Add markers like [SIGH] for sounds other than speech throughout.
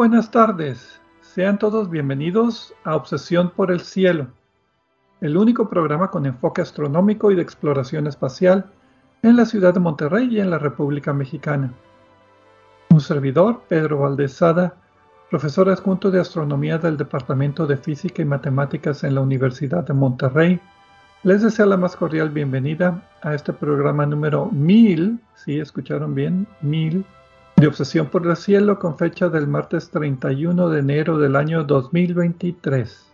buenas tardes. Sean todos bienvenidos a Obsesión por el Cielo, el único programa con enfoque astronómico y de exploración espacial en la ciudad de Monterrey y en la República Mexicana. Un servidor, Pedro Valdezada, profesor adjunto de astronomía del Departamento de Física y Matemáticas en la Universidad de Monterrey, les desea la más cordial bienvenida a este programa número 1000, si escucharon bien, 1000 de Obsesión por el Cielo con fecha del martes 31 de enero del año 2023.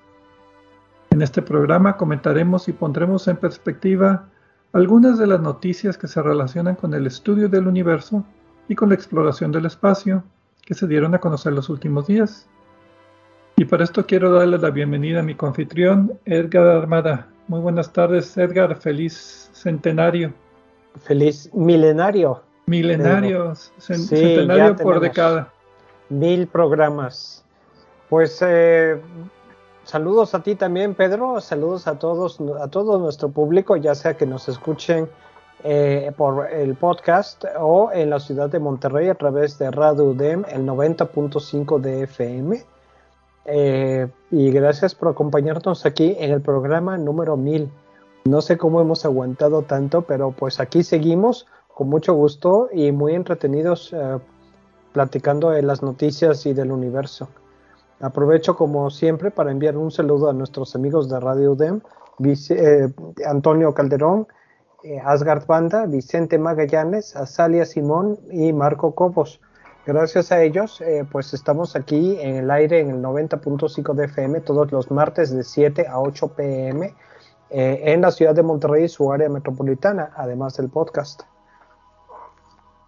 En este programa comentaremos y pondremos en perspectiva algunas de las noticias que se relacionan con el estudio del universo y con la exploración del espacio que se dieron a conocer los últimos días. Y para esto quiero darle la bienvenida a mi confitrión, Edgar Armada. Muy buenas tardes, Edgar. Feliz centenario. Feliz milenario. Milenarios, centenario por década. Mil programas. Pues eh, saludos a ti también, Pedro. Saludos a todos, a todo nuestro público, ya sea que nos escuchen eh, por el podcast o en la ciudad de Monterrey a través de Radio UDEM, el 90.5 de FM. Eh, y gracias por acompañarnos aquí en el programa número 1000. No sé cómo hemos aguantado tanto, pero pues aquí seguimos con mucho gusto y muy entretenidos eh, platicando de las noticias y del universo. Aprovecho como siempre para enviar un saludo a nuestros amigos de Radio UDEM, eh, Antonio Calderón, eh, Asgard Banda, Vicente Magallanes, Azalia Simón y Marco Cobos. Gracias a ellos, pues estamos aquí en el aire en el 90.5 de FM todos los martes de 7 a 8 pm en la ciudad de Monterrey su área metropolitana, además del podcast.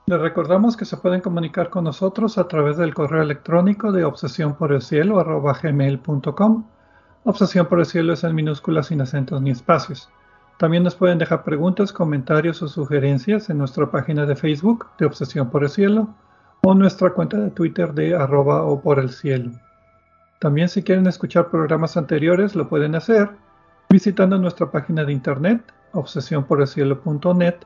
Les recordamos que se pueden comunicar con nosotros a través del correo electrónico de obsesión por el cielo gmail.com. Obsesión por el cielo es en minúsculas sin acentos ni espacios. También nos pueden dejar preguntas, comentarios o sugerencias en nuestra página de Facebook de Obsesión por el Cielo o nuestra cuenta de Twitter de arroba o por el cielo. También si quieren escuchar programas anteriores lo pueden hacer visitando nuestra página de internet obsesiónporelcielo.net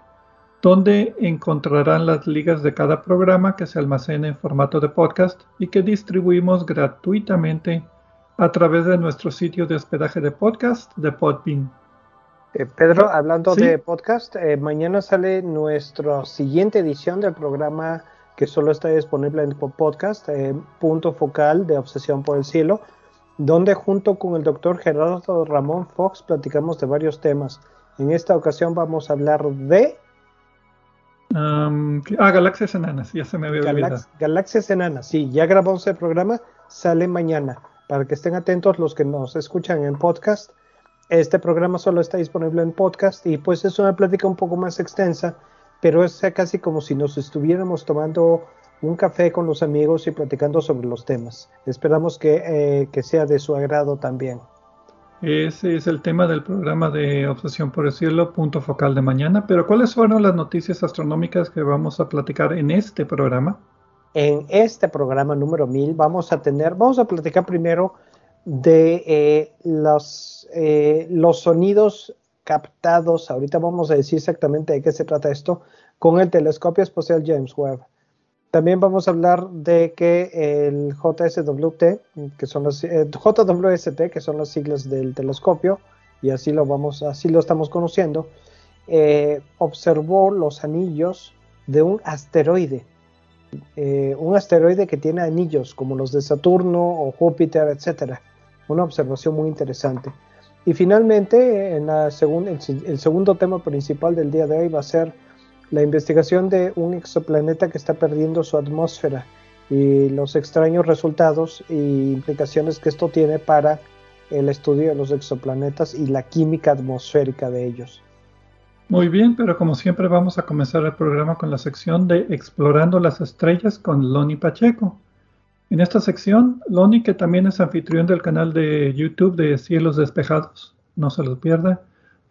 donde encontrarán las ligas de cada programa que se almacena en formato de podcast y que distribuimos gratuitamente a través de nuestro sitio de hospedaje de podcast de Podbean. Eh, Pedro, hablando de podcast, eh, mañana sale nuestra siguiente edición del programa que solo está disponible en podcast, eh, Punto Focal de Obsesión por el Cielo, donde junto con el doctor Gerardo Ramón Fox platicamos de varios temas. En esta ocasión vamos a hablar de ah, Galaxias Enanas, ya se me había olvidado. Galaxias Enanas, sí, ya grabamos el programa, sale mañana. Para que estén atentos los que nos escuchan en podcast. Este programa solo está disponible en podcast y pues es una plática un poco más extensa, pero es casi como si nos estuviéramos tomando un café con los amigos y platicando sobre los temas. Esperamos que, eh, que sea de su agrado también. Ese es el tema del programa de Obsesión por el Cielo, punto focal de mañana. Pero ¿cuáles fueron las noticias astronómicas que vamos a platicar en este programa? En este programa número 1000 vamos a tener, vamos a platicar primero de eh, los, eh, los sonidos captados, ahorita vamos a decir exactamente de qué se trata esto, con el telescopio espacial James Webb. También vamos a hablar de que el JSWT, que son las eh, JWST, que son las siglas del telescopio, y así lo vamos, así lo estamos conociendo, eh, observó los anillos de un asteroide, eh, un asteroide que tiene anillos como los de Saturno o Júpiter, etcétera. Una observación muy interesante. Y finalmente, en el segundo tema principal del día de hoy va a ser la investigación de un exoplaneta que está perdiendo su atmósfera y los extraños resultados e implicaciones que esto tiene para el estudio de los exoplanetas y la química atmosférica de ellos. Muy bien, pero como siempre vamos a comenzar el programa con la sección de Explorando las Estrellas con Loni Pacheco. En esta sección, Loni, que también es anfitrión del canal de YouTube de Cielos Despejados, no se los pierda,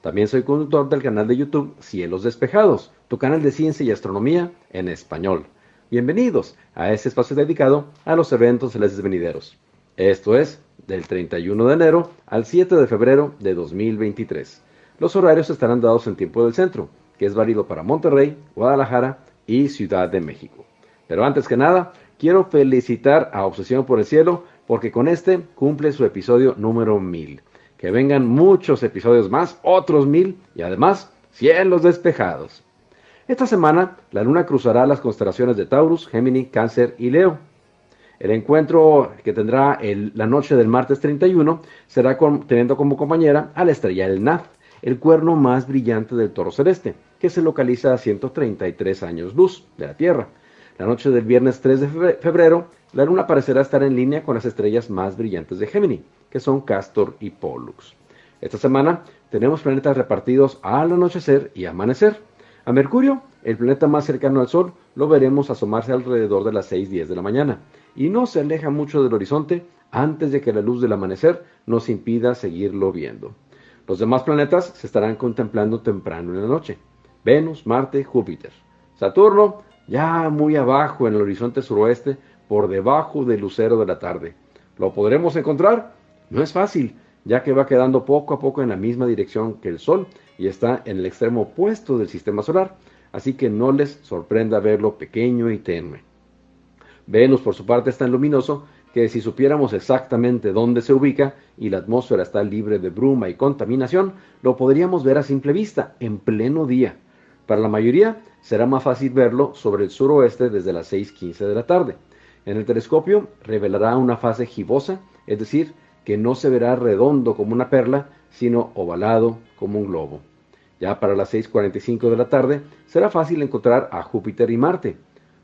También soy conductor del canal de YouTube Cielos Despejados, tu canal de ciencia y astronomía en español. Bienvenidos a este espacio dedicado a los eventos celestes venideros. Esto es del 31 de enero al 7 de febrero de 2023. Los horarios estarán dados en tiempo del centro, que es válido para Monterrey, Guadalajara y Ciudad de México. Pero antes que nada, quiero felicitar a Obsesión por el Cielo porque con este cumple su episodio número 1000 que vengan muchos episodios más, otros mil y además cielos despejados. Esta semana la luna cruzará las constelaciones de Taurus, Gémini, Cáncer y Leo. El encuentro que tendrá la noche del martes 31 será teniendo como compañera a la estrella del Naz, el cuerno más brillante del toro celeste, que se localiza a 133 años luz de la Tierra. La noche del viernes 3 de febrero, la luna parecerá estar en línea con las estrellas más brillantes de Gémini, que son Castor y Pollux. Esta semana tenemos planetas repartidos al anochecer y amanecer. A Mercurio, el planeta más cercano al Sol, lo veremos asomarse alrededor de las 6.10 de la mañana y no se aleja mucho del horizonte antes de que la luz del amanecer nos impida seguirlo viendo. Los demás planetas se estarán contemplando temprano en la noche. Venus, Marte, Júpiter. Saturno, ya muy abajo en el horizonte suroeste, por debajo del lucero de la tarde. ¿Lo podremos encontrar? No es fácil, ya que va quedando poco a poco en la misma dirección que el Sol y está en el extremo opuesto del sistema solar, así que no les sorprenda verlo pequeño y tenue. Venus, por su parte, es tan luminoso que si supiéramos exactamente dónde se ubica y la atmósfera está libre de bruma y contaminación, lo podríamos ver a simple vista, en pleno día. Para la mayoría será más fácil verlo sobre el suroeste desde las 6.15 de la tarde. En el telescopio revelará una fase gibosa, es decir, que no se verá redondo como una perla, sino ovalado como un globo. Ya para las 6.45 de la tarde será fácil encontrar a Júpiter y Marte.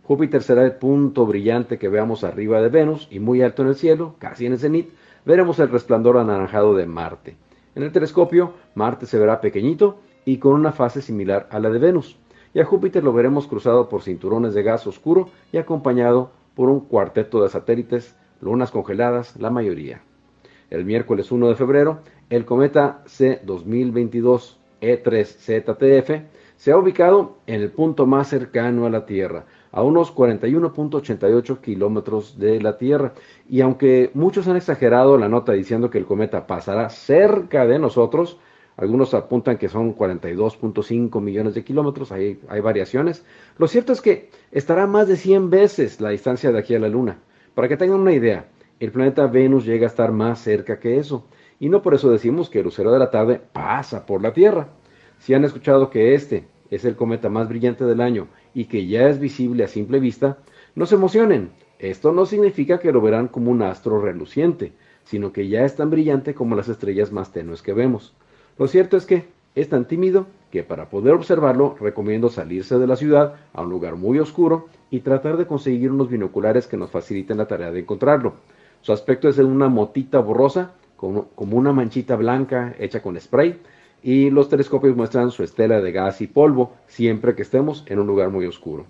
Júpiter será el punto brillante que veamos arriba de Venus y muy alto en el cielo, casi en el cenit, veremos el resplandor anaranjado de Marte. En el telescopio, Marte se verá pequeñito y con una fase similar a la de Venus. Y a Júpiter lo veremos cruzado por cinturones de gas oscuro y acompañado por un cuarteto de satélites, lunas congeladas, la mayoría el miércoles 1 de febrero, el cometa C2022 E3ZTF se ha ubicado en el punto más cercano a la Tierra, a unos 41.88 kilómetros de la Tierra. Y aunque muchos han exagerado la nota diciendo que el cometa pasará cerca de nosotros, algunos apuntan que son 42.5 millones de kilómetros, hay, hay variaciones. Lo cierto es que estará más de 100 veces la distancia de aquí a la Luna. Para que tengan una idea, el planeta Venus llega a estar más cerca que eso, y no por eso decimos que el lucero de la tarde pasa por la Tierra. Si han escuchado que este es el cometa más brillante del año y que ya es visible a simple vista, no se emocionen. Esto no significa que lo verán como un astro reluciente, sino que ya es tan brillante como las estrellas más tenues que vemos. Lo cierto es que es tan tímido que para poder observarlo recomiendo salirse de la ciudad a un lugar muy oscuro y tratar de conseguir unos binoculares que nos faciliten la tarea de encontrarlo. Su aspecto es de una motita borrosa, como, una manchita blanca hecha con spray, y los telescopios muestran su estela de gas y polvo siempre que estemos en un lugar muy oscuro.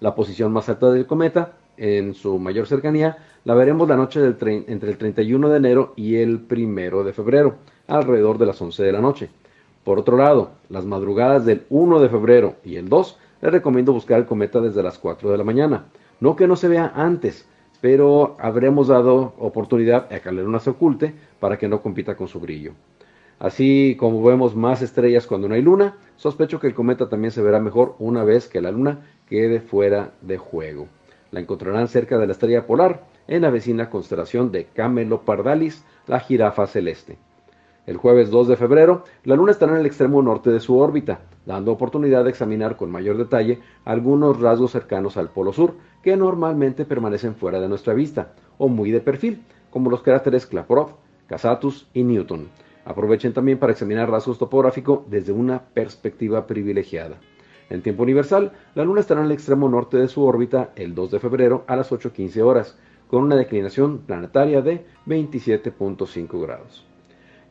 La posición más alta del cometa, en su mayor cercanía, la veremos la noche del entre el 31 de enero y el 1 de febrero, alrededor de las 11 de la noche. Por otro lado, las madrugadas del 1 de febrero y el 2, les recomiendo buscar el cometa desde las 4 de la mañana. No que no se vea antes, pero habremos dado oportunidad a que la luna se oculte para que no compita con su brillo. Así como vemos más estrellas cuando no hay luna, sospecho que el cometa también se verá mejor una vez que la luna quede fuera de juego. La encontrarán cerca de la estrella polar, en la vecina constelación de Camelopardalis, la jirafa celeste. El jueves 2 de febrero, la Luna estará en el extremo norte de su órbita, dando oportunidad de examinar con mayor detalle algunos rasgos cercanos al Polo Sur, que normalmente permanecen fuera de nuestra vista, o muy de perfil, como los cráteres Klaproth, Casatus y Newton. Aprovechen también para examinar rasgos topográficos desde una perspectiva privilegiada. En tiempo universal, la Luna estará en el extremo norte de su órbita el 2 de febrero a las 8.15 horas, con una declinación planetaria de 27.5 grados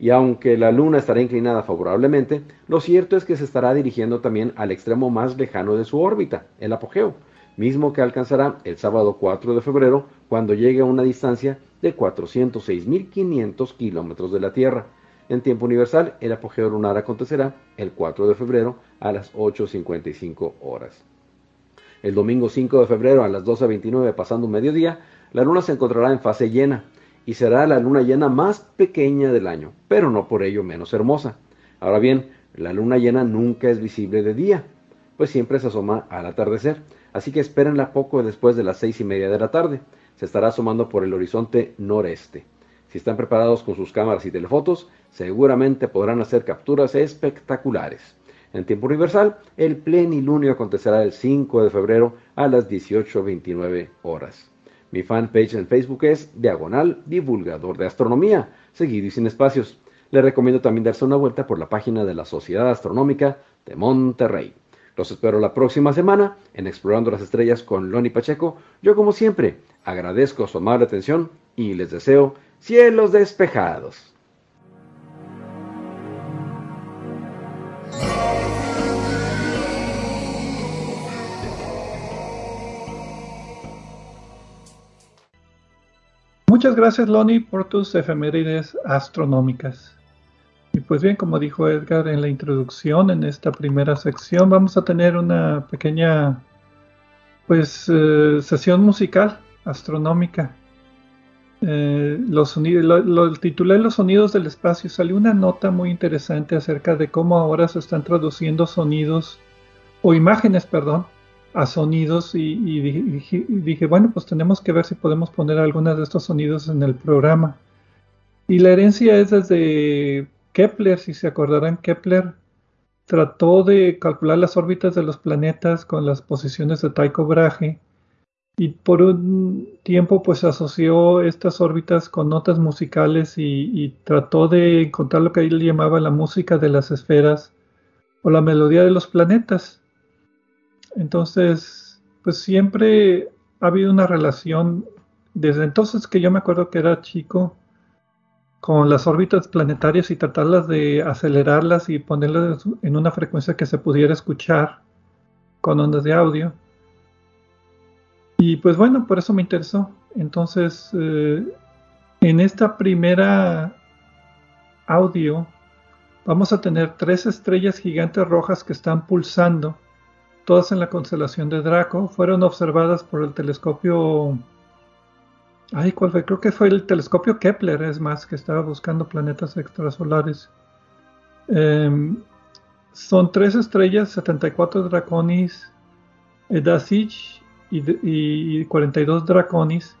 y aunque la Luna estará inclinada favorablemente, lo cierto es que se estará dirigiendo también al extremo más lejano de su órbita, el apogeo, mismo que alcanzará el sábado 4 de febrero cuando llegue a una distancia de 406.500 kilómetros de la Tierra. En tiempo universal, el apogeo lunar acontecerá el 4 de febrero a las 8.55 horas. El domingo 5 de febrero a las 12.29 pasando mediodía, la Luna se encontrará en fase llena, y será la luna llena más pequeña del año, pero no por ello menos hermosa. Ahora bien, la luna llena nunca es visible de día, pues siempre se asoma al atardecer, así que espérenla poco después de las seis y media de la tarde. Se estará asomando por el horizonte noreste. Si están preparados con sus cámaras y telefotos, seguramente podrán hacer capturas espectaculares. En tiempo universal, el plenilunio acontecerá el 5 de febrero a las 18.29 horas. Mi fanpage en Facebook es Diagonal Divulgador de Astronomía, seguido y sin espacios. Le recomiendo también darse una vuelta por la página de la Sociedad Astronómica de Monterrey. Los espero la próxima semana en Explorando las Estrellas con Loni Pacheco. Yo como siempre agradezco su amable atención y les deseo cielos despejados. Muchas gracias, Loni, por tus efemérides astronómicas. Y pues bien, como dijo Edgar en la introducción, en esta primera sección vamos a tener una pequeña pues eh, sesión musical astronómica. Eh, los sonidos, lo, titulé Los sonidos del espacio. Salió una nota muy interesante acerca de cómo ahora se están traduciendo sonidos o imágenes, perdón, a sonidos y, dije, bueno, pues tenemos que ver si podemos poner algunos de estos sonidos en el programa. Y la herencia es desde Kepler, si se acordarán, Kepler trató de calcular las órbitas de los planetas con las posiciones de Tycho Brahe y por un tiempo pues asoció estas órbitas con notas musicales y, y trató de encontrar lo que él llamaba la música de las esferas o la melodía de los planetas. Entonces, pues siempre ha habido una relación, desde entonces que yo me acuerdo que era chico, con las órbitas planetarias y tratarlas de acelerarlas y ponerlas en una frecuencia que se pudiera escuchar con ondas de audio. Y pues bueno, por eso me interesó. Entonces, eh, en esta primera audio vamos a tener tres estrellas gigantes rojas que están pulsando todas en la constelación de Draco, fueron observadas por el telescopio... Ay, ¿cuál fue? Creo que fue el telescopio Kepler, es más, que estaba buscando planetas extrasolares. Em, son tres estrellas, 74 Draconis, Edasich y, y 42 Draconis,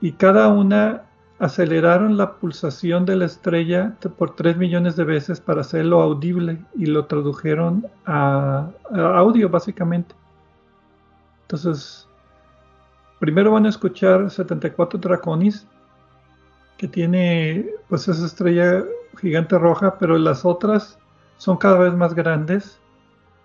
y cada una aceleraron la pulsación de la estrella por 3 millones de veces para hacerlo audible y lo tradujeron a, audio básicamente. Entonces, primero van a escuchar 74 Draconis, que tiene pues esa estrella gigante roja, pero las otras son cada vez más grandes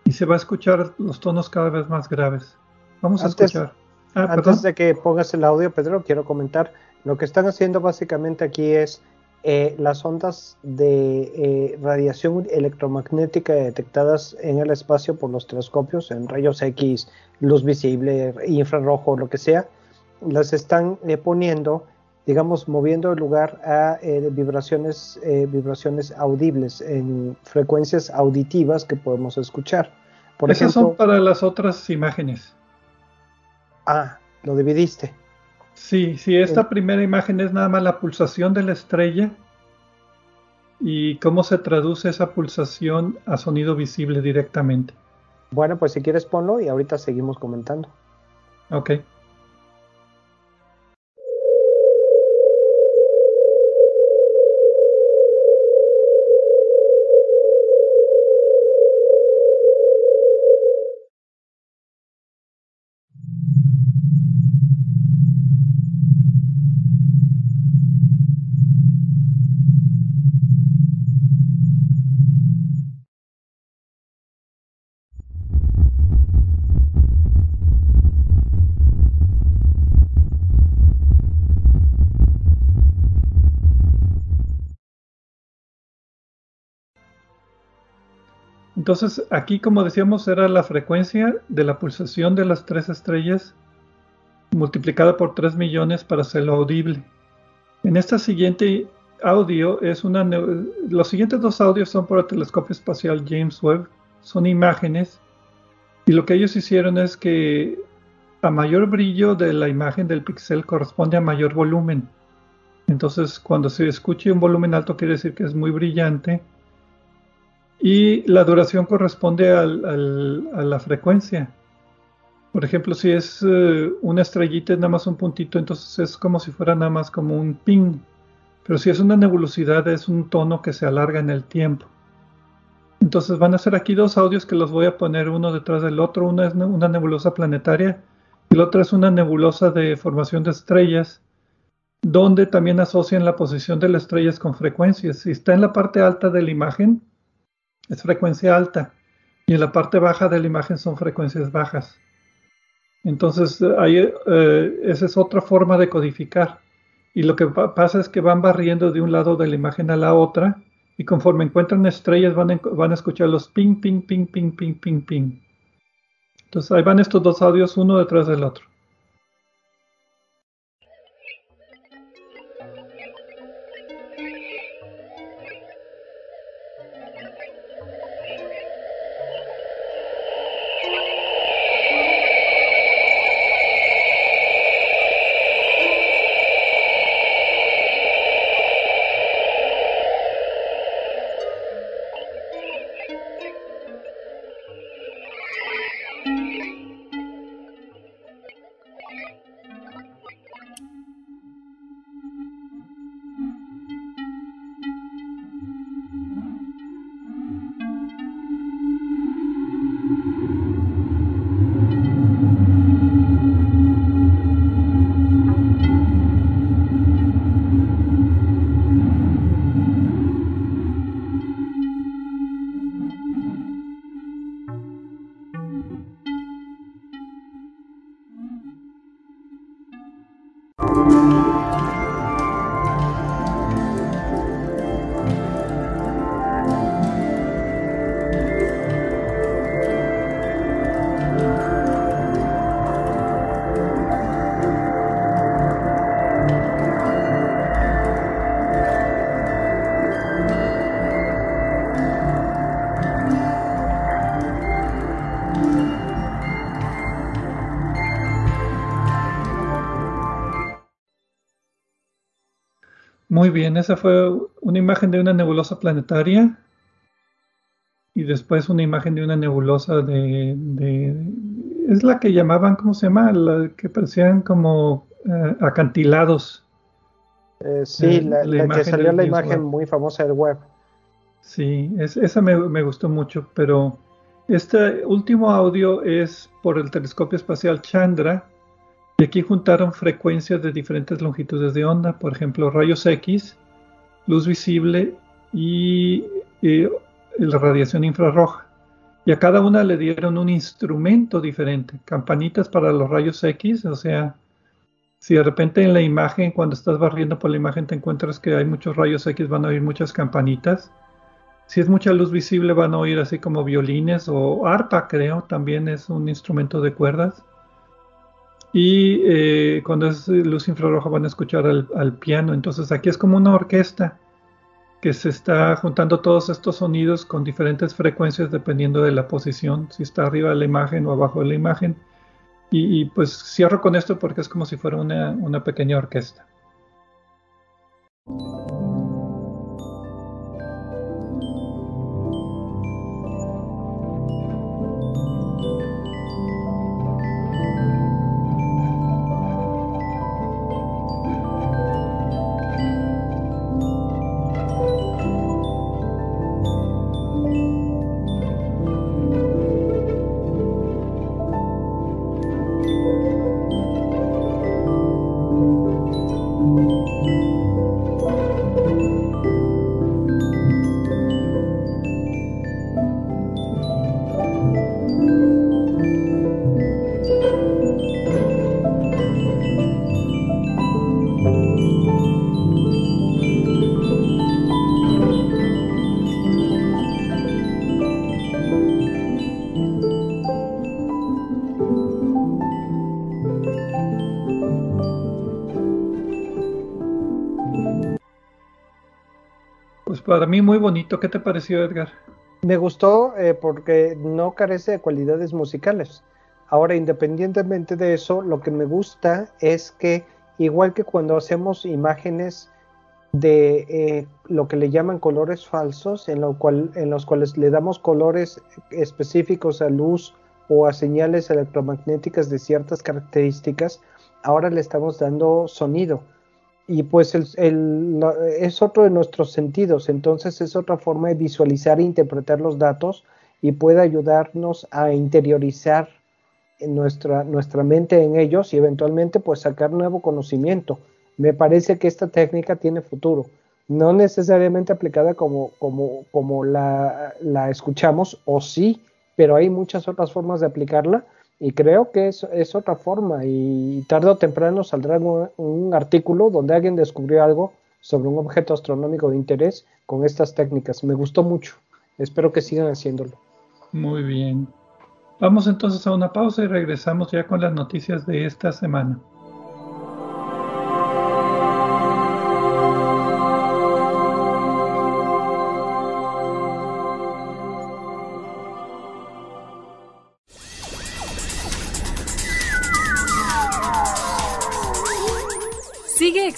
y se va a escuchar los tonos cada vez más graves. Vamos a escuchar. Ah, antes de que pongas el audio, Pedro, quiero comentar lo que están haciendo básicamente aquí es eh, las ondas de eh, radiación electromagnética detectadas en el espacio por los telescopios, en rayos X, luz visible, infrarrojo, lo que sea, las están eh, poniendo, digamos, moviendo el lugar a vibraciones, vibraciones audibles, en frecuencias auditivas que podemos escuchar. Por Esas son para las otras imágenes. Ah, lo dividiste. Sí, sí, esta primera imagen es nada más la pulsación de la estrella y cómo se traduce esa pulsación a sonido visible directamente. Bueno, pues si quieres ponlo y ahorita seguimos comentando. Ok. Entonces, aquí, como decíamos, era la frecuencia de la pulsación de las tres estrellas multiplicada por 3 millones para hacerlo audible. En esta siguiente audio es una... Los siguientes dos audios son por el telescopio espacial James Webb, son imágenes, y lo que ellos hicieron es que a mayor brillo de la imagen del píxel corresponde a mayor volumen. Entonces, cuando se escuche un volumen alto quiere decir que es muy brillante, y la duración corresponde a la frecuencia. Por ejemplo, si es eh, una estrellita, es nada más un puntito, entonces es como si fuera nada más como un ping. Pero si es una nebulosidad, es un tono que se alarga en el tiempo. Entonces van a ser aquí dos audios que los voy a poner uno detrás del otro. Una es una nebulosa planetaria y la otra es una nebulosa de formación de estrellas, donde también asocian la posición de las estrellas con frecuencias. Si está en la parte alta de la imagen, es frecuencia alta, y en la parte baja de la imagen son frecuencias bajas. Entonces, ahí, eh, esa es otra forma de codificar. Y lo que pasa es que van barriendo de un lado de la imagen a la otra y conforme encuentran estrellas van van a escuchar los ping, ping, ping, ping, ping, ping, ping. Entonces ahí van estos dos audios uno detrás del otro. Bien, esa fue una imagen de una nebulosa planetaria y después una imagen de una nebulosa de, es la que llamaban, ¿cómo se llama? La que parecían como eh, acantilados. Eh, sí, eh, la, que salió la imagen muy famosa del web. Sí, esa me, me, gustó mucho, pero este último audio es por el telescopio espacial Chandra y aquí juntaron frecuencias de diferentes longitudes de onda, por ejemplo, rayos X, luz visible y, la radiación infrarroja. Y a cada una le dieron un instrumento diferente, campanitas para los rayos X, o sea, si de repente en la imagen, cuando estás barriendo por la imagen, te encuentras que hay muchos rayos X, van a oír muchas campanitas. Si es mucha luz visible, van a oír así como violines o arpa, creo, también es un instrumento de cuerdas. Y eh, cuando es luz infrarroja van a escuchar al, piano. Entonces aquí es como una orquesta que se está juntando todos estos sonidos con diferentes frecuencias dependiendo de la posición, si está arriba de la imagen o abajo de la imagen. Y, pues cierro con esto porque es como si fuera una pequeña orquesta. Para mí muy bonito. ¿Qué te pareció, Edgar? Me gustó eh, porque no carece de cualidades musicales. Ahora, independientemente de eso, lo que me gusta es que, igual que cuando hacemos imágenes de eh, lo que le llaman colores falsos, en, lo cual, en los cuales le damos colores específicos a luz o a señales electromagnéticas de ciertas características, ahora le estamos dando sonido. Y pues es otro de nuestros sentidos, entonces es otra forma de visualizar e interpretar los datos y puede ayudarnos a interiorizar nuestra, nuestra mente en ellos y eventualmente pues sacar nuevo conocimiento. Me parece que esta técnica tiene futuro, no necesariamente aplicada como, como, como la, la escuchamos, o sí, pero hay muchas otras formas de aplicarla y creo que es, es otra forma y tarde o temprano saldrá un, un, artículo donde alguien descubrió algo sobre un objeto astronómico de interés con estas técnicas. Me gustó mucho. Espero que sigan haciéndolo. Muy bien. Vamos entonces a una pausa y regresamos ya con las noticias de esta semana.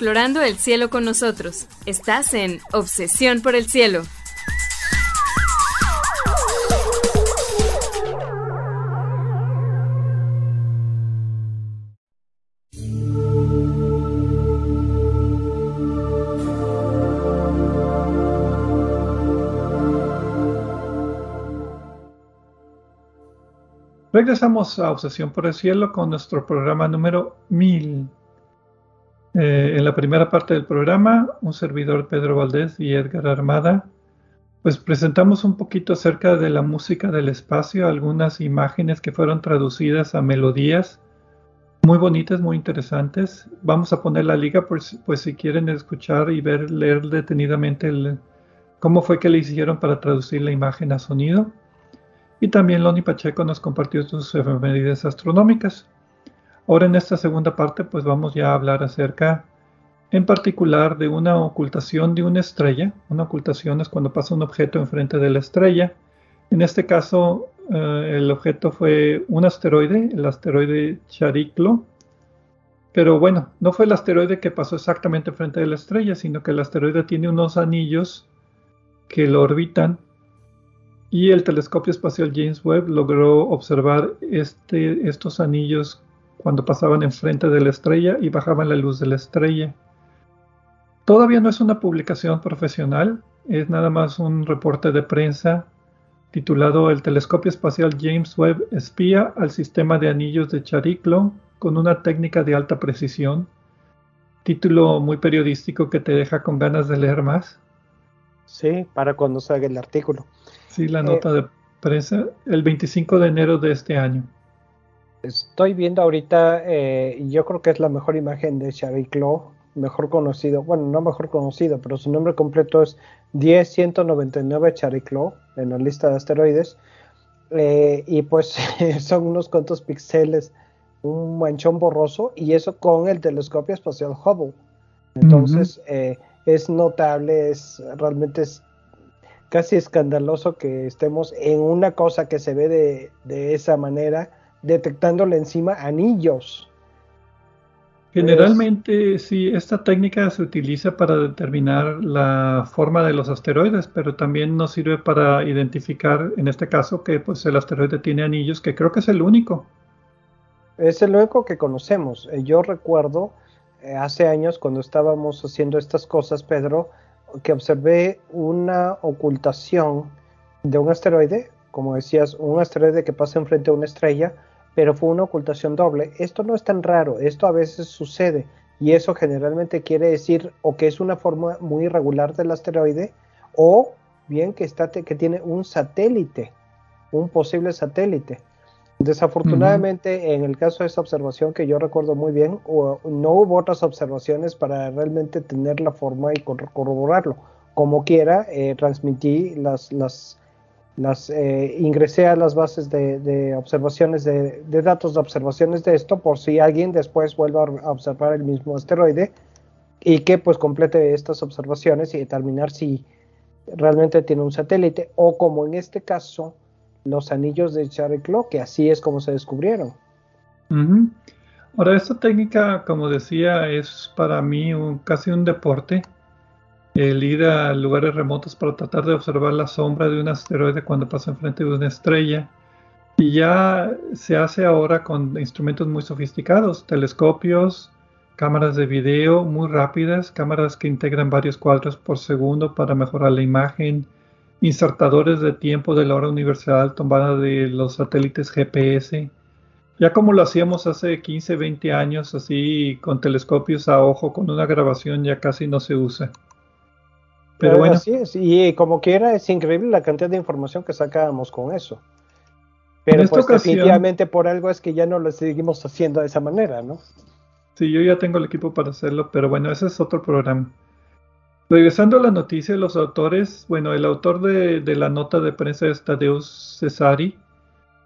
Explorando el cielo con nosotros. Estás en Obsesión por el Cielo. Regresamos a Obsesión por el Cielo con nuestro programa número 1000. Eh, en la primera parte del programa, un servidor Pedro Valdés y Edgar Armada, pues presentamos un poquito acerca de la música del espacio, algunas imágenes que fueron traducidas a melodías muy bonitas, muy interesantes. Vamos a poner la liga, pues, pues si quieren escuchar y ver, leer detenidamente cómo fue que le hicieron para traducir la imagen a sonido. Y también Loni Pacheco nos compartió sus efemérides astronómicas. Ahora en esta segunda parte pues vamos ya a hablar acerca en particular de una ocultación de una estrella. Una ocultación es cuando pasa un objeto enfrente de la estrella. En este caso eh, el objeto fue un asteroide, el asteroide Chariclo. Pero bueno, no fue el asteroide que pasó exactamente enfrente de la estrella, sino que el asteroide tiene unos anillos que lo orbitan y el telescopio espacial James Webb logró observar este, estos anillos cuando pasaban enfrente de la estrella y bajaban la luz de la estrella. Todavía no es una publicación profesional, es nada más un reporte de prensa titulado El telescopio espacial James Webb espía al sistema de anillos de Chariclo con una técnica de alta precisión. Título muy periodístico que te deja con ganas de leer más. Sí, para cuando salga el artículo. Sí, la nota eh, de prensa el 25 de enero de este año. Estoy viendo ahorita, eh, yo creo que es la mejor imagen de Charlie Claw, mejor conocido, bueno, no mejor conocido, pero su nombre completo es 10199 Charlie Claw en la lista de asteroides. Eh, y pues [LAUGHS] son unos cuantos píxeles, un manchón borroso, y eso con el telescopio espacial Hubble. Entonces, eh, es notable, es realmente es casi escandaloso que estemos en una cosa que se ve de, de esa manera detectándole encima anillos. Generalmente sí, esta técnica se utiliza para determinar la forma de los asteroides, pero también nos sirve para identificar, en este caso, que pues el asteroide tiene anillos, que creo que es el único. Es el único que conocemos. Eh, yo recuerdo eh, hace años cuando estábamos haciendo estas cosas, Pedro, que observé una ocultación de un asteroide, como decías, un asteroide que pasa enfrente a una estrella, pero fue una ocultación doble. Esto no es tan raro, esto a veces sucede y eso generalmente quiere decir o que es una forma muy irregular del asteroide o bien que, está, que tiene un satélite, un posible satélite. Desafortunadamente, en el caso de esa observación que yo recuerdo muy bien, no hubo otras observaciones para realmente tener la forma y corroborarlo. Como quiera, eh, transmití las, las, las eh, ingresé a las bases de, observaciones de, datos de observaciones de esto por si alguien después vuelve a observar el mismo asteroide y que pues complete estas observaciones y determinar si realmente tiene un satélite o como en este caso los anillos de Chariclo, que así es como se descubrieron. Ahora, esta técnica, como decía, es para mí un, casi un deporte. El ir a lugares remotos para tratar de observar la sombra de un asteroide cuando pasa enfrente de una estrella. Y ya se hace ahora con instrumentos muy sofisticados, telescopios, cámaras de video muy rápidas, cámaras que integran varios cuadros por segundo para mejorar la imagen, insertadores de tiempo de la hora universal tomada de los satélites GPS. Ya como lo hacíamos hace 15, 20 años, así con telescopios a ojo, con una grabación ya casi no se usa. Pero, bueno. Así es, y como quiera es increíble la cantidad de información que sacábamos con eso. Pero pues definitivamente por algo es que ya no lo seguimos haciendo de esa manera, ¿no? Sí, yo ya tengo el equipo para hacerlo, pero bueno, ese es otro programa. Regresando a la noticia, los autores, bueno, el autor de, la nota de prensa es Tadeusz Cesari,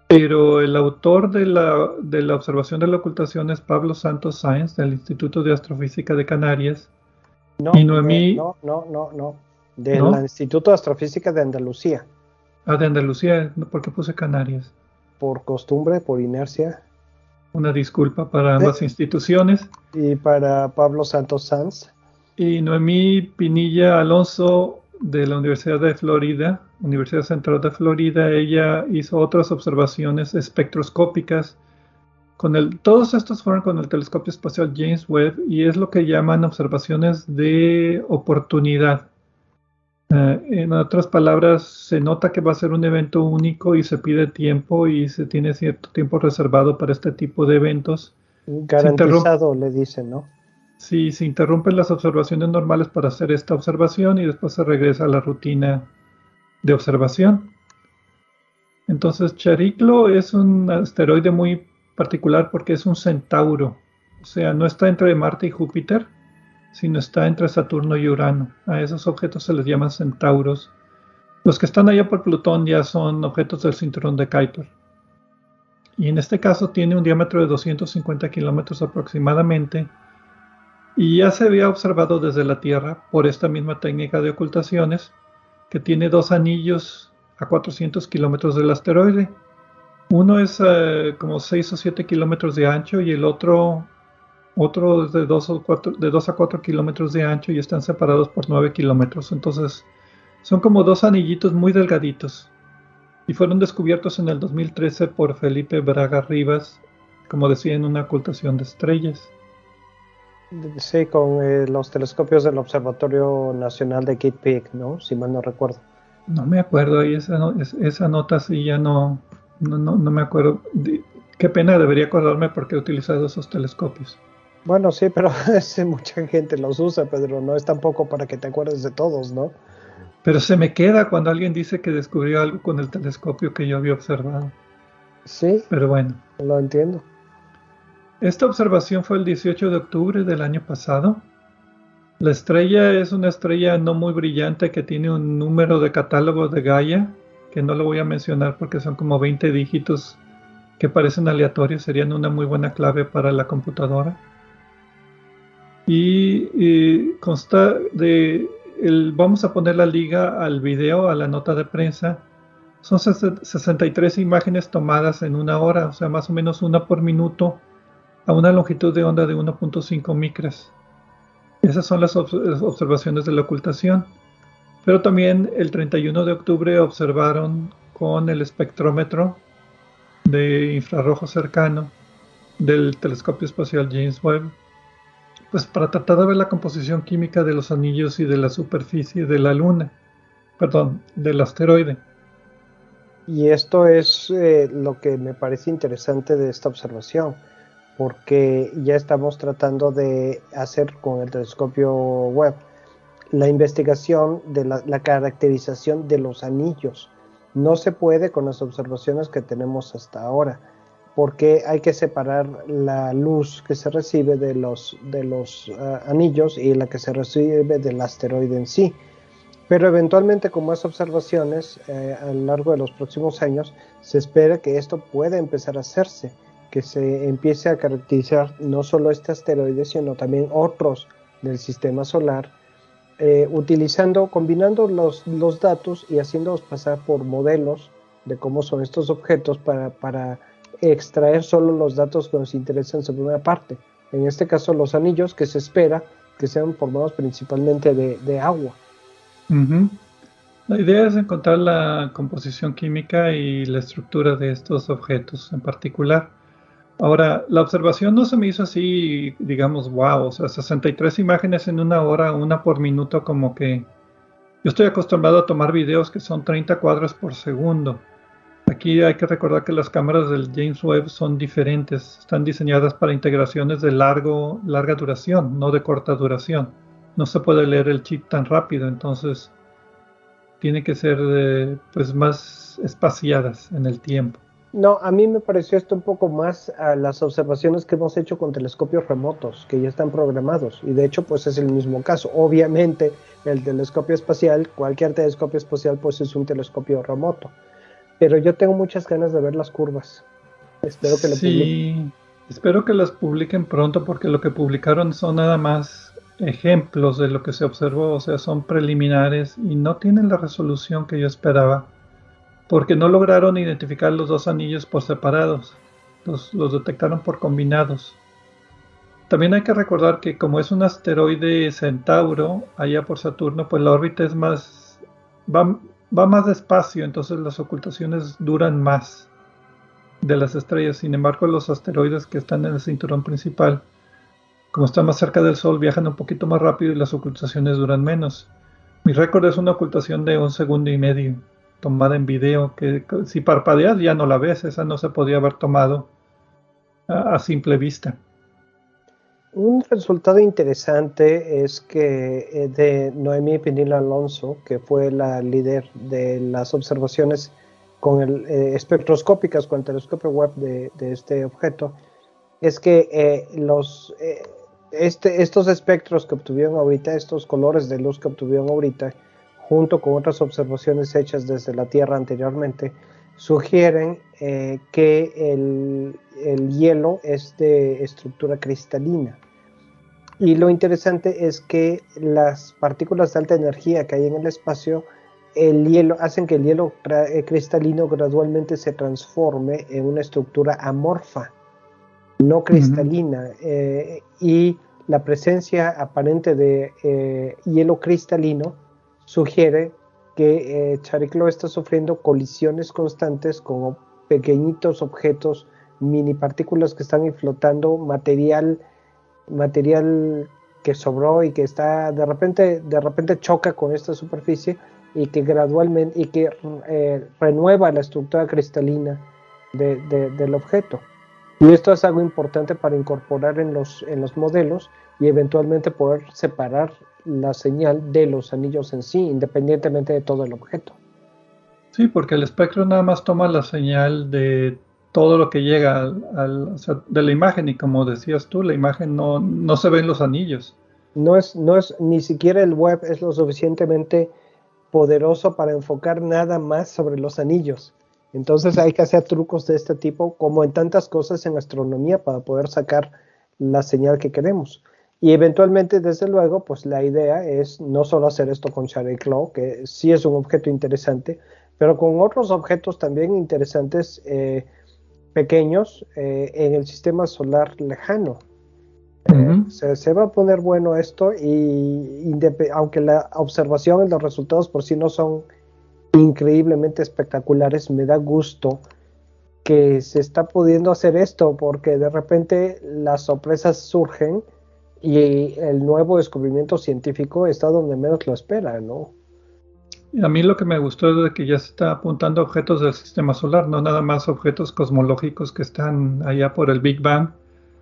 pero el autor de la, de la observación de la ocultación es Pablo Santos Sáenz del Instituto de Astrofísica de Canarias. No, y Noemí, no, no, no, no, del Instituto de Astrofísica de Andalucía. Ah, de Andalucía, ¿por qué puse Canarias? Por costumbre, por inercia. Una disculpa para ambas instituciones. Y para Pablo Santos Sanz y Noemí Pinilla Alonso de la Universidad de Florida, Universidad Central de Florida, ella hizo otras observaciones espectroscópicas. Con el, todos estos fueron con el telescopio espacial James Webb y es lo que llaman observaciones de oportunidad. Eh, en otras palabras, se nota que va a ser un evento único y se pide tiempo y se tiene cierto tiempo reservado para este tipo de eventos. Garantizado, le dicen, ¿no? Sí, se interrumpen las observaciones normales para hacer esta observación y después se regresa a la rutina de observación. Entonces, Chariclo es un asteroide muy particular porque es un centauro. O sea, no está entre Marte y Júpiter, sino está entre Saturno y Urano. A esos objetos se les llaman centauros. Los que están allá por Plutón ya son objetos del cinturón de Kuiper. Y en este caso tiene un diámetro de 250 kilómetros aproximadamente y ya se había observado desde la Tierra por esta misma técnica de ocultaciones que tiene dos anillos a 400 kilómetros del asteroide. Uno es eh, como 6 o 7 kilómetros de ancho y el otro, otro de 2, o 4, de 2 a 4 kilómetros de ancho y están separados por 9 kilómetros. Entonces son como dos anillitos muy delgaditos y fueron descubiertos en el 2013 por Felipe Braga Rivas, como decía, en una ocultación de estrellas. Sí, con eh, los telescopios del Observatorio Nacional de Kitt Peak, ¿no? Si mal no recuerdo. No me acuerdo, ahí esa, esa nota sí ya no, no, no, me acuerdo. Qué pena, debería acordarme porque he utilizado esos telescopios. Bueno, sí, pero [LAUGHS] mucha gente los usa, Pedro. No es tampoco para que te acuerdes de todos, ¿no? Pero se me queda cuando alguien dice que descubrió algo con el telescopio que yo había observado. Sí. Pero bueno. Lo entiendo. Esta observación fue el 18 de octubre del año pasado. La estrella es una estrella no muy brillante que tiene un número de catálogo de Gaia, que no lo voy a mencionar porque son como 20 dígitos que parecen aleatorios, serían una muy buena clave para la computadora. Y, consta de, el, vamos a poner la liga al video, a la nota de prensa. Son 63 imágenes tomadas en una hora, o sea, más o menos una por minuto a una longitud de onda de 1.5 micras. Esas son las observaciones de la ocultación. Pero también el 31 de octubre observaron con el espectrómetro de infrarrojo cercano del telescopio espacial James Webb, pues para tratar de ver la composición química de los anillos y de la superficie de la Luna, perdón, del asteroide. Y esto es eh, lo que me parece interesante de esta observación, porque ya estamos tratando de hacer con el telescopio Webb la investigación de la caracterización de los anillos. No se puede con las observaciones que tenemos hasta ahora porque hay que separar la luz que se recibe de los, de los ah, anillos y la que se recibe del asteroide en sí. Pero eventualmente con más observaciones eh, a lo largo de los próximos años se espera que esto pueda empezar a hacerse, que se empiece a caracterizar no solo este asteroide, sino también otros del sistema solar, eh, utilizando, combinando los, los datos y haciéndolos pasar por modelos de cómo son estos objetos para, para extraer solo los datos que nos interesan sobre una parte. En este caso, los anillos que se espera que sean formados principalmente de, agua. La idea es encontrar la composición química y la estructura de estos objetos en particular. Ahora, la observación no se me hizo así, digamos, wow, o sea, 63 imágenes en una hora, una por minuto, como que yo estoy acostumbrado a tomar videos que son 30 cuadros por segundo. Aquí hay que recordar que las cámaras del James Webb son diferentes, están diseñadas para integraciones de largo, larga duración, no de corta duración. No se puede leer el chip tan rápido, entonces tiene que ser pues más espaciadas en el tiempo. No, a mí me pareció esto un poco más a las observaciones que hemos hecho con telescopios remotos, que ya están programados, y de hecho pues es el mismo caso. Obviamente el telescopio espacial, cualquier telescopio espacial pues es un telescopio remoto pero yo tengo muchas ganas de ver las curvas. Espero que lo sí, Espero que las publiquen pronto porque lo que publicaron son nada más ejemplos de lo que se observó, o sea, son preliminares y no tienen la resolución que yo esperaba, porque no lograron identificar los dos anillos por separados, los, detectaron por combinados. También hay que recordar que como es un asteroide Centauro, allá por Saturno, pues la órbita es más, va, va más despacio, entonces las ocultaciones duran más de las estrellas. Sin embargo, los asteroides que están en el cinturón principal, como están más cerca del Sol, viajan un poquito más rápido y las ocultaciones duran menos. Mi récord es una ocultación de un segundo y medio, tomada en video, que si parpadeas ya no la ves, esa no se podía haber tomado a simple vista. Un resultado interesante es que eh, de Noemí Pinil Alonso, que fue la líder de las observaciones con el, eh, espectroscópicas con el telescopio web de, este objeto, es que eh, los, este, estos espectros que obtuvieron ahorita, estos colores de luz que obtuvieron ahorita, junto con otras observaciones hechas desde la Tierra anteriormente, sugieren que el, el hielo es de estructura cristalina. Y lo interesante es que las partículas de alta energía que hay en el espacio, el hielo, hacen que el hielo eh, cristalino gradualmente se transforme en una estructura amorfa, no cristalina. Eh, y la presencia aparente de eh, hielo cristalino sugiere que Chariclo está sufriendo colisiones constantes con pequeñitos objetos, mini partículas que están flotando, material material que sobró y que está de repente, de repente choca con esta superficie y que gradualmente y que eh, renueva la estructura cristalina del objeto. Y esto es algo importante para incorporar en los, en los modelos y eventualmente poder separar la señal de los anillos en sí, independientemente de todo el objeto. Sí, porque el espectro nada más toma la señal de todo lo que llega al, de la imagen y como decías tú, la imagen no, no se ven los anillos. No es, no es, ni siquiera el web es lo suficientemente poderoso para enfocar nada más sobre los anillos. Entonces hay que hacer trucos de este tipo, como en tantas cosas en astronomía, para poder sacar la señal que queremos. Y eventualmente, desde luego, pues la idea es no solo hacer esto con Claw, que sí es un objeto interesante, pero con otros objetos también interesantes eh, pequeños eh, en el sistema solar lejano. se, va a poner bueno esto y aunque la observación y los resultados por sí no son increíblemente espectaculares, me da gusto que se está pudiendo hacer esto porque de repente las sorpresas surgen y el nuevo descubrimiento científico está donde menos lo espera, ¿no? A mí lo que me gustó es que ya se está apuntando objetos del sistema solar, no nada más objetos cosmológicos que están allá por el Big Bang,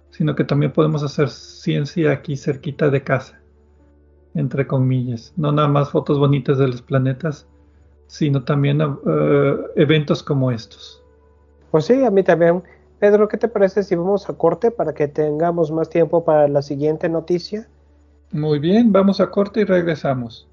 sino que también podemos hacer ciencia aquí cerquita de casa, entre comillas. No nada más fotos bonitas de los planetas, sino también eh, eventos como estos. Pues sí, a mí también. Pedro, ¿qué te parece si vamos a corte para que tengamos más tiempo para la siguiente noticia? Muy bien, vamos a corte y regresamos.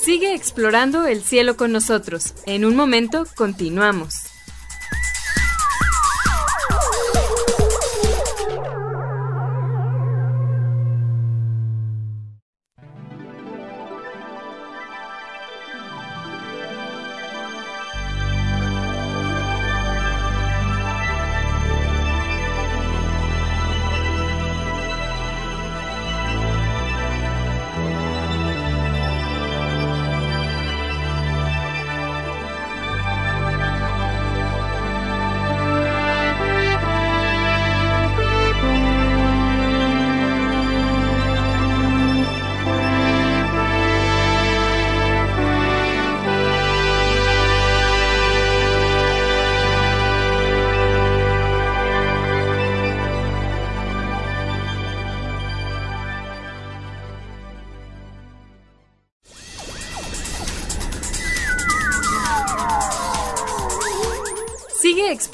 Sigue explorando el cielo con nosotros. En un momento continuamos.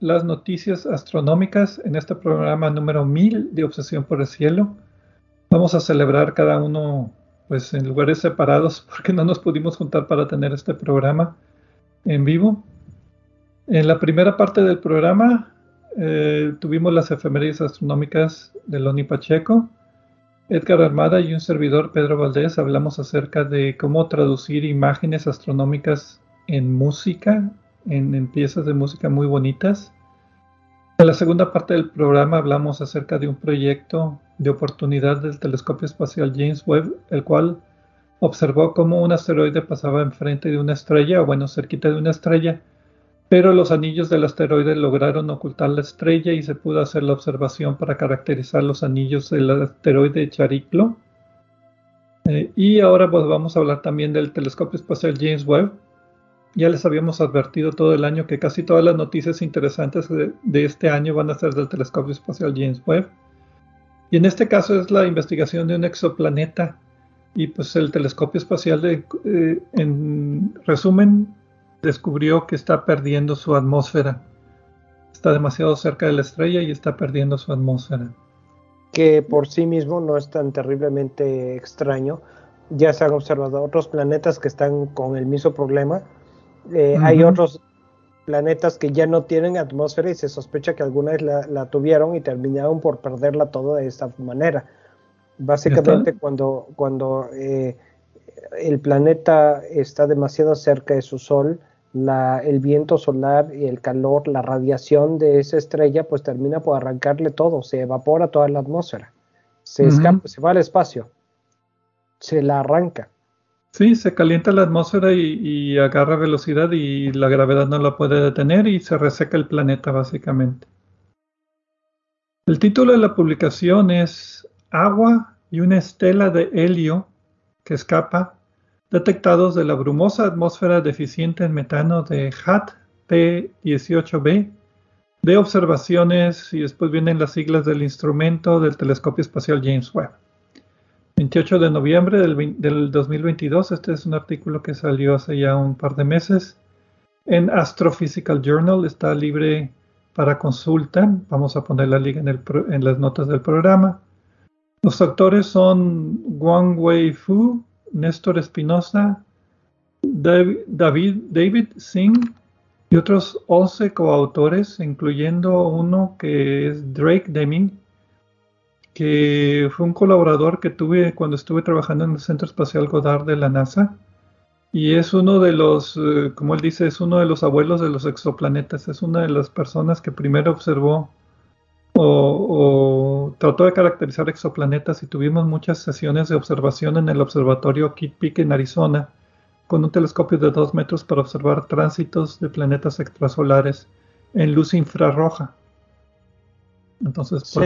las noticias astronómicas en este programa número 1000 de Obsesión por el Cielo. Vamos a celebrar cada uno pues en lugares separados [LAUGHS] porque no nos pudimos juntar para tener este programa en vivo. En la primera parte del programa eh, tuvimos las efemérides astronómicas de Loni Pacheco. Edgar Armada y un servidor, Pedro Valdés, hablamos acerca de cómo traducir imágenes astronómicas en música en, piezas de música muy bonitas. En la segunda parte del programa hablamos acerca de un proyecto de oportunidad del telescopio espacial James Webb, el cual observó cómo un asteroide pasaba enfrente de una estrella, o bueno, cerquita de una estrella, pero los anillos del asteroide lograron ocultar la estrella y se pudo hacer la observación para caracterizar los anillos del asteroide Chariclo. Eh, y ahora pues vamos a hablar también del telescopio espacial James Webb, ya les habíamos advertido todo el año que casi todas las noticias interesantes de, este año van a ser del telescopio espacial James Webb. Y en este caso es la investigación de un exoplaneta. Y pues el telescopio espacial, eh, en resumen, descubrió que está perdiendo su atmósfera. Está demasiado cerca de la estrella y está perdiendo su atmósfera. Que por sí mismo no es tan terriblemente extraño. Ya se han observado otros planetas que están con el mismo problema eh, hay otros planetas que ya no tienen atmósfera y se sospecha que alguna vez la, tuvieron y terminaron por perderla todo de esta manera. Básicamente cuando, cuando eh, el planeta está demasiado cerca de su Sol, el viento solar y el calor, la radiación de esa estrella, pues termina por arrancarle todo, se evapora toda la atmósfera, se, escapa, se va al espacio, se la arranca. Sí, se calienta la atmósfera y, agarra velocidad y la gravedad no la puede detener y se reseca el planeta básicamente. El título de la publicación es Agua y una estela de helio que escapa detectados de la brumosa atmósfera deficiente en metano de HAT P18B de observaciones y después vienen las siglas del instrumento del telescopio espacial James Webb. 28 de noviembre del, del 2022, este es un artículo que salió hace ya un par de meses en Astrophysical Journal, está libre para consulta, vamos a poner la liga en, en las notas del programa. Los autores son Wang Wei Fu, Néstor Espinosa, David, David Singh y otros 11 coautores, incluyendo uno que es Drake Deming, que fue un colaborador que tuve cuando estuve trabajando en el Centro Espacial Goddard de la NASA. Y es uno de los, eh, como él dice, es uno de los abuelos de los exoplanetas. Es una de las personas que primero observó o, trató de caracterizar exoplanetas y tuvimos muchas sesiones de observación en el observatorio Kitt Peak en Arizona con un telescopio de 2 metros para observar tránsitos de planetas extrasolares en luz infrarroja. Entonces, sí,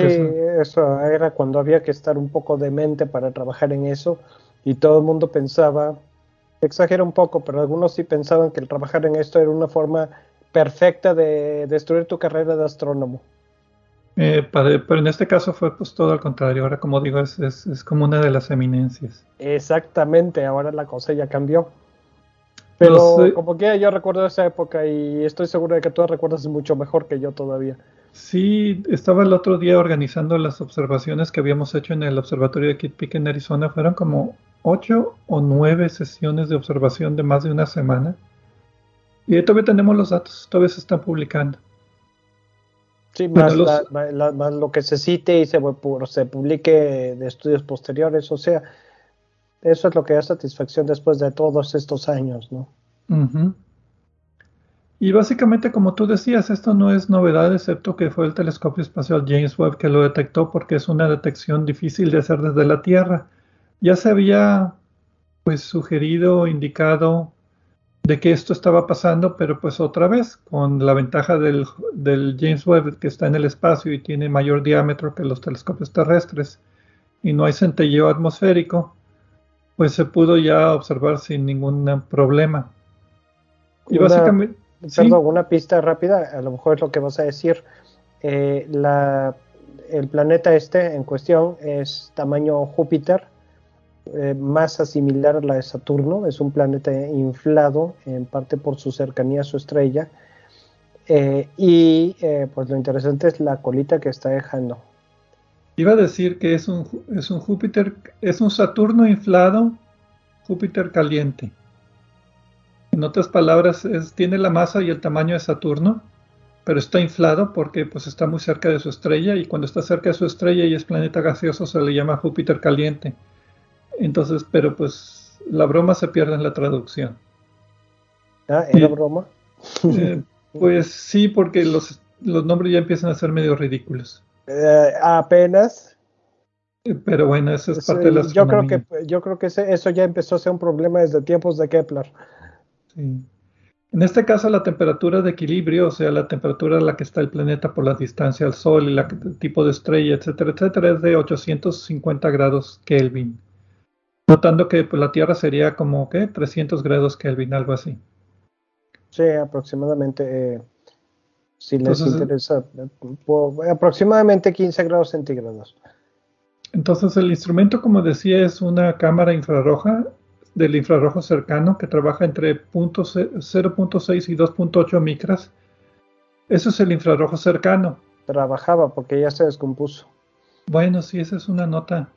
eso... era cuando había que estar un poco demente para trabajar en eso y todo el mundo pensaba, exagera un poco, pero algunos sí pensaban que el trabajar en esto era una forma perfecta de destruir tu carrera de astrónomo. Eh, pero en este caso fue pues todo al contrario, ahora como digo es, es, como una de las eminencias. Exactamente, ahora la cosa ya cambió. Pero como que yo recuerdo esa época y estoy seguro de que tú recuerdas mucho mejor que yo todavía. Sí, estaba el otro día organizando las observaciones que habíamos hecho en el observatorio de Kitt Peak en Arizona. Fueron como ocho o nueve sesiones de observación de más de una semana. Y todavía tenemos los datos, todavía se están publicando. Sí, más, lo que se cite y se, se publique de estudios posteriores, o sea, eso es lo que da satisfacción después de todos estos años, ¿no? Y básicamente, como tú decías, esto no es novedad, excepto que fue el telescopio espacial James Webb que lo detectó porque es una detección difícil de hacer desde la Tierra. Ya se había pues sugerido, indicado de que esto estaba pasando, pero pues otra vez, con la ventaja del, del James Webb que está en el espacio y tiene mayor diámetro que los telescopios terrestres y no hay centelleo atmosférico, pues se pudo ya observar sin ningún problema. Y básicamente Perdón, una pista rápida, a lo mejor es lo que vas a decir. Eh, el planeta este en cuestión es tamaño Júpiter, eh, masa similar a la de Saturno, es un planeta inflado en parte por su cercanía a su estrella. Eh, y pues lo interesante es la colita que está dejando. Iba a decir que es un, es un Júpiter, es un Saturno inflado, Júpiter caliente. En otras palabras, tiene la masa y el tamaño de Saturno, pero está inflado porque pues, está muy cerca de su estrella y cuando está cerca de su estrella y es planeta gaseoso se le llama Júpiter caliente. Entonces, pero pues la broma se pierde en la traducción. Ah, ¿era broma? Eh, pues sí, porque los, los nombres ya empiezan a ser medio ridículos. Eh, apenas. Eh, pero bueno, eso es parte de la Yo creo que yo creo que eso ya empezó a ser un problema desde tiempos de Kepler. En este caso, la temperatura de equilibrio, o sea, la temperatura a la que está el planeta por la distancia al Sol y el tipo de estrella, etcétera, etcétera, es de 850 grados Kelvin. Notando que pues, la Tierra sería como, ¿qué? 300 grados Kelvin, algo así. Sí, aproximadamente. Eh, si les interesa, aproximadamente 15 grados centígrados. Entonces, el instrumento, como decía, es una cámara infrarroja del infrarrojo cercano que trabaja entre 0.6 y 2.8 micras. Eso es el infrarrojo cercano. Trabajaba porque ya se descompuso. Bueno, sí, esa es una nota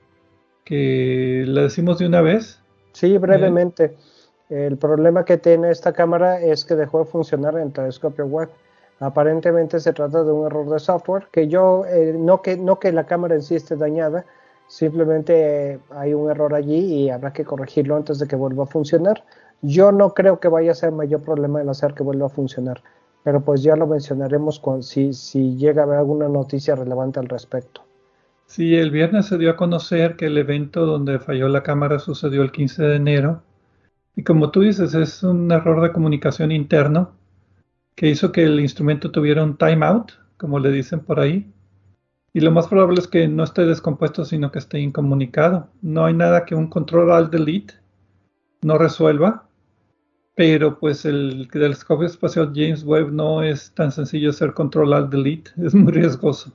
que la decimos de una vez. Sí, brevemente. El problema que tiene esta cámara es que dejó de funcionar en el telescopio web. Aparentemente se trata de un error de software, que yo, eh, no, que, no que la cámara en sí esté dañada, Simplemente hay un error allí y habrá que corregirlo antes de que vuelva a funcionar. Yo no creo que vaya a ser mayor problema el hacer que vuelva a funcionar, pero pues ya lo mencionaremos si, si llega a haber alguna noticia relevante al respecto. Sí, el viernes se dio a conocer que el evento donde falló la cámara sucedió el 15 de enero. Y como tú dices, es un error de comunicación interno que hizo que el instrumento tuviera un timeout, como le dicen por ahí, y lo más probable es que no esté descompuesto, sino que esté incomunicado. No hay nada que un control alt delete no resuelva. pero pues el telescopio espacial James Webb no es tan sencillo hacer control al delete, [LAUGHS] es muy riesgoso.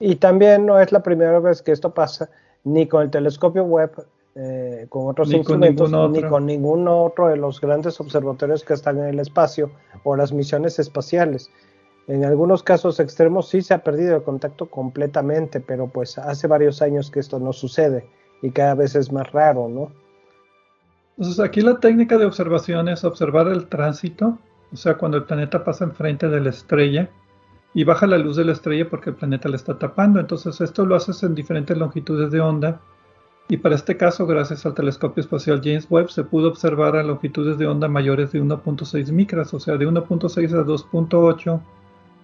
Y también no es la primera vez que esto pasa, ni con el telescopio Webb, eh, con otros instrumentos, ni con ningún otro de los grandes observatorios que están en el espacio o las misiones espaciales. En algunos casos extremos sí se ha perdido el contacto completamente, pero pues hace varios años que esto no sucede y cada vez es más raro, ¿no? Entonces aquí la técnica de observación es observar el tránsito, o sea, cuando el planeta pasa enfrente de la estrella y baja la luz de la estrella porque el planeta le está tapando. Entonces esto lo haces en diferentes longitudes de onda y para este caso, gracias al telescopio espacial James Webb, se pudo observar a longitudes de onda mayores de 1.6 micras, o sea, de 1.6 a 2.8,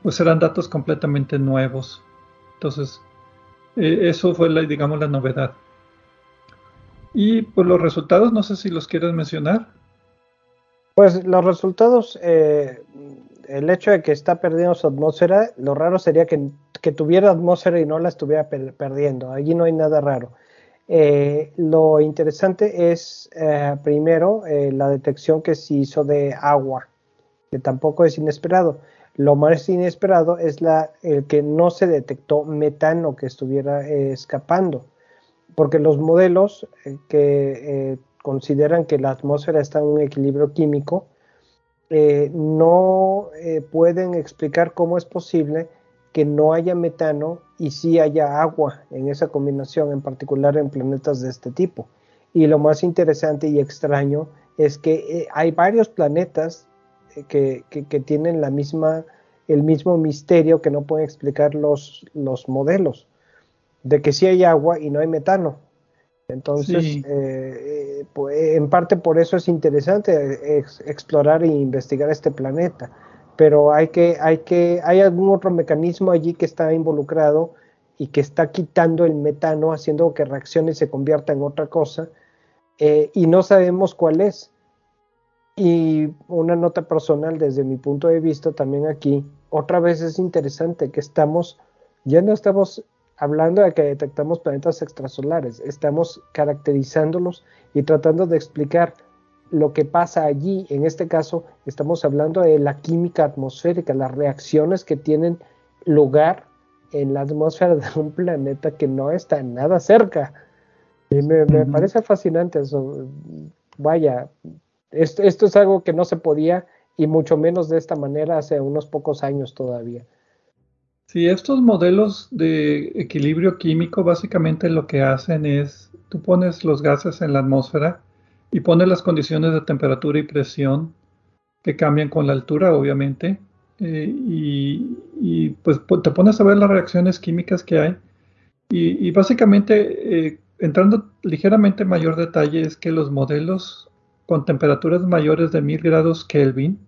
pues eran datos completamente nuevos. Entonces, eh, eso fue, la, digamos, la novedad. Y pues los resultados, no sé si los quieres mencionar. Pues los resultados, eh, el hecho de que está perdiendo su atmósfera, lo raro sería que, tuviera atmósfera y no la estuviera perdiendo. Allí no hay nada raro. Eh, lo interesante es, primero, la detección que se hizo de agua, que tampoco es inesperado. Lo más inesperado es el que no se detectó metano que estuviera escapando porque los modelos eh, que eh, consideran que la atmósfera está en un equilibrio químico eh, no pueden explicar cómo es posible que no haya metano y sí haya agua en esa combinación, en particular en planetas de este tipo. Y lo más interesante y extraño es que hay varios planetas que, tienen la misma, el mismo misterio que no pueden explicar los, los modelos de que sí hay agua y no hay metano. Entonces, eh, eh, pues, en parte por eso es interesante explorar e investigar este planeta. Pero hay que, hay que, hay algún otro mecanismo allí que está involucrado y que está quitando el metano, haciendo que reaccione y se convierta en otra cosa, eh, y no sabemos cuál es. Y una nota personal desde mi punto de vista también aquí, otra vez es interesante que estamos, ya no estamos hablando de que detectamos planetas extrasolares, estamos caracterizándolos y tratando de explicar lo que pasa allí. En este caso, estamos hablando de la química atmosférica, las reacciones que tienen lugar en la atmósfera de un planeta que no está nada cerca. Y me, parece fascinante eso. Vaya, esto, esto es algo que no se podía y mucho menos de esta manera hace unos pocos años todavía. Sí, estos modelos de equilibrio químico básicamente lo que hacen es, tú pones los gases en la atmósfera y pones las condiciones de temperatura y presión que cambian con la altura, obviamente, eh, y, pues te pones a ver las reacciones químicas que hay. Y, básicamente, eh, entrando ligeramente en mayor detalle, es que los modelos con temperaturas mayores de 1000 grados Kelvin,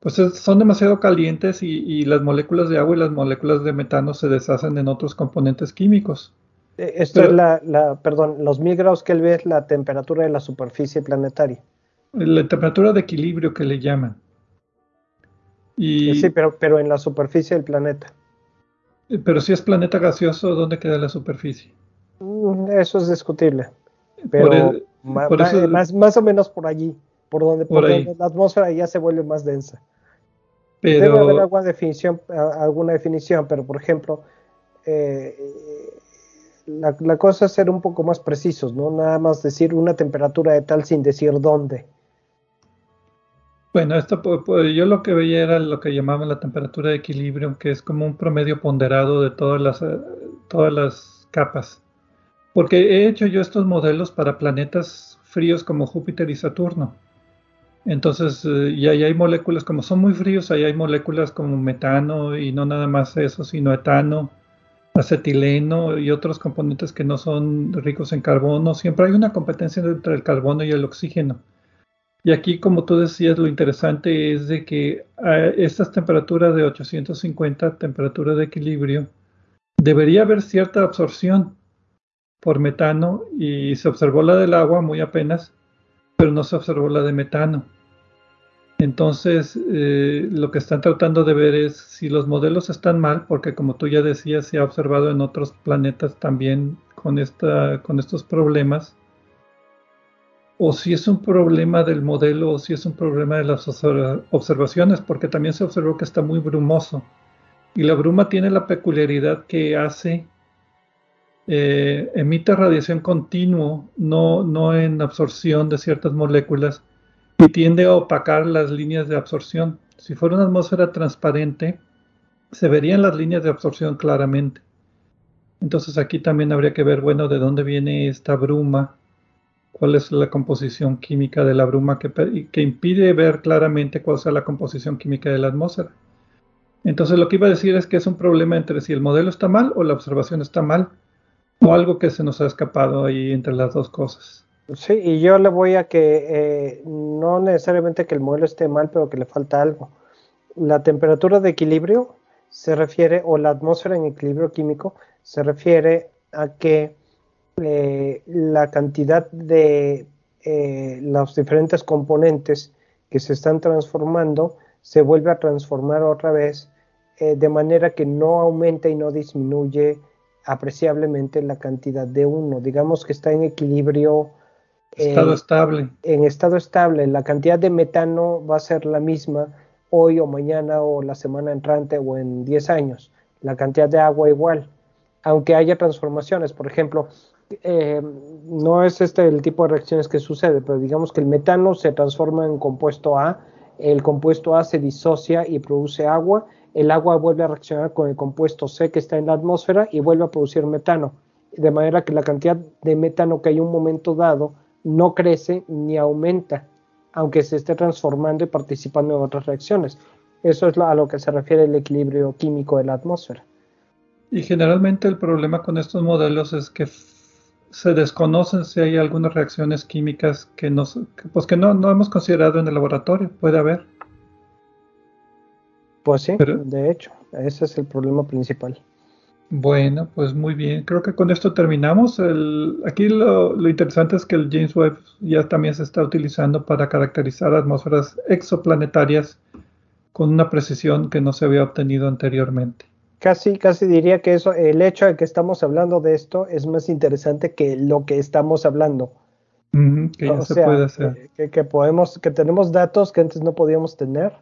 pues son demasiado calientes y, las moléculas de agua y las moléculas de metano se deshacen en otros componentes químicos. Eh, esto es la, perdón, los mil grados Kelvin es la temperatura de la superficie planetaria. La temperatura de equilibrio que le llaman. Y, sí, pero, pero en la superficie del planeta. Eh, pero si es planeta gaseoso, ¿dónde queda la superficie? Mm, eso es discutible. Pero más, más, o menos por allí, por donde, por donde la atmósfera ya se vuelve más densa. Debe haber alguna definición, alguna definición, pero por ejemplo, eh, la, cosa es ser un poco más precisos, ¿no? Nada más decir una temperatura de tal sin decir dónde. Bueno, esto yo lo que veía era lo que llamaban la temperatura de equilibrio, que es como un promedio ponderado de todas las, eh, todas las capas. Porque he hecho yo estos modelos para planetas fríos como Júpiter y Saturno. Entonces, eh, y ahí hay moléculas, como son muy fríos, ahí hay moléculas como metano y no nada más eso, sino etano, acetileno y otros componentes que no son ricos en carbono. Siempre hay una competencia entre el carbono y el oxígeno. Y aquí, como tú decías, lo interesante es de que a estas temperaturas de 850, temperatura de equilibrio, debería haber cierta absorción por metano y se observó la del agua muy apenas, pero no se observó la de metano. Entonces, eh, lo que están tratando de ver es si los modelos están mal, porque como tú ya decías, se ha observado en otros planetas también con, esta, con estos problemas, o si es un problema del modelo o si es un problema de las observaciones, porque también se observó que está muy brumoso. Y la bruma tiene la peculiaridad que hace, eh, emite radiación continuo, no, en absorción de ciertas moléculas, y tiende a opacar las líneas de absorción. Si fuera una atmósfera transparente, se verían las líneas de absorción claramente. Entonces aquí también habría que ver, bueno, de dónde viene esta bruma, cuál es la composición química de la bruma que, que impide ver claramente cuál sea la composición química de la atmósfera. Entonces lo que iba a decir es que es un problema entre si el modelo está mal o la observación está mal, o algo que se nos ha escapado ahí entre las dos cosas. Sí, y yo le voy a que eh, no necesariamente que el modelo esté mal, pero que le falta algo. La temperatura de equilibrio se refiere, o la atmósfera en equilibrio químico, se refiere a que eh, la cantidad de eh, los diferentes componentes que se están transformando se vuelve a transformar otra vez de manera que no aumenta y no disminuye apreciablemente la cantidad de uno. Digamos que está en equilibrio. Estado estable. En estado estable. La cantidad de metano va a ser la misma hoy o mañana o la semana entrante o en 10 años. La cantidad de agua igual. Aunque haya transformaciones. Por ejemplo, eh, no es este el tipo de reacciones que sucede, pero digamos que el metano se transforma en compuesto A. El compuesto A se disocia y produce agua el agua vuelve a reaccionar con el compuesto C que está en la atmósfera y vuelve a producir metano. De manera que la cantidad de metano que hay en un momento dado no crece ni aumenta, aunque se esté transformando y participando en otras reacciones. Eso es a lo que se refiere el equilibrio químico de la atmósfera. Y generalmente el problema con estos modelos es que se desconocen si hay algunas reacciones químicas pues que no, no hemos considerado en el laboratorio. Puede haber. Pues sí, de hecho, ese es el problema principal. Bueno, pues muy bien. Creo que con esto terminamos. aquí lo, interesante es que el James Webb ya también se está utilizando para caracterizar atmósferas exoplanetarias con una precisión que no se había obtenido anteriormente. Casi, casi diría que eso, el hecho de que estamos hablando de esto es más interesante que lo que estamos hablando. que ya se puede hacer. que, podemos, que tenemos datos que antes no podíamos tener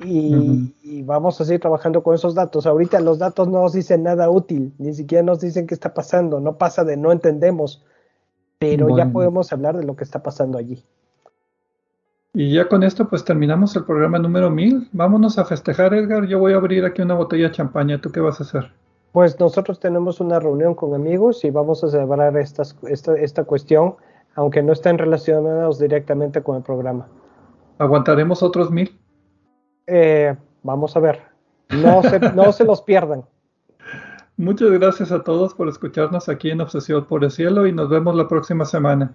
y, vamos a seguir trabajando con esos datos. Ahorita los datos no nos dicen nada útil, ni siquiera nos dicen qué está pasando, no pasa de no entendemos, pero ya podemos hablar de lo que está pasando allí. Y ya con esto pues terminamos el programa número 1000. Vámonos a festejar, Edgar. Yo voy a abrir aquí una botella de champaña. ¿Tú qué vas a hacer? Pues nosotros tenemos una reunión con amigos y vamos a celebrar esta, esta cuestión, aunque no estén relacionados directamente con el programa. ¿Aguantaremos otros mil? Eh, vamos a ver. No se, no se los pierdan. Muchas gracias a todos por escucharnos aquí en Obsesión por el Cielo y nos vemos la próxima semana.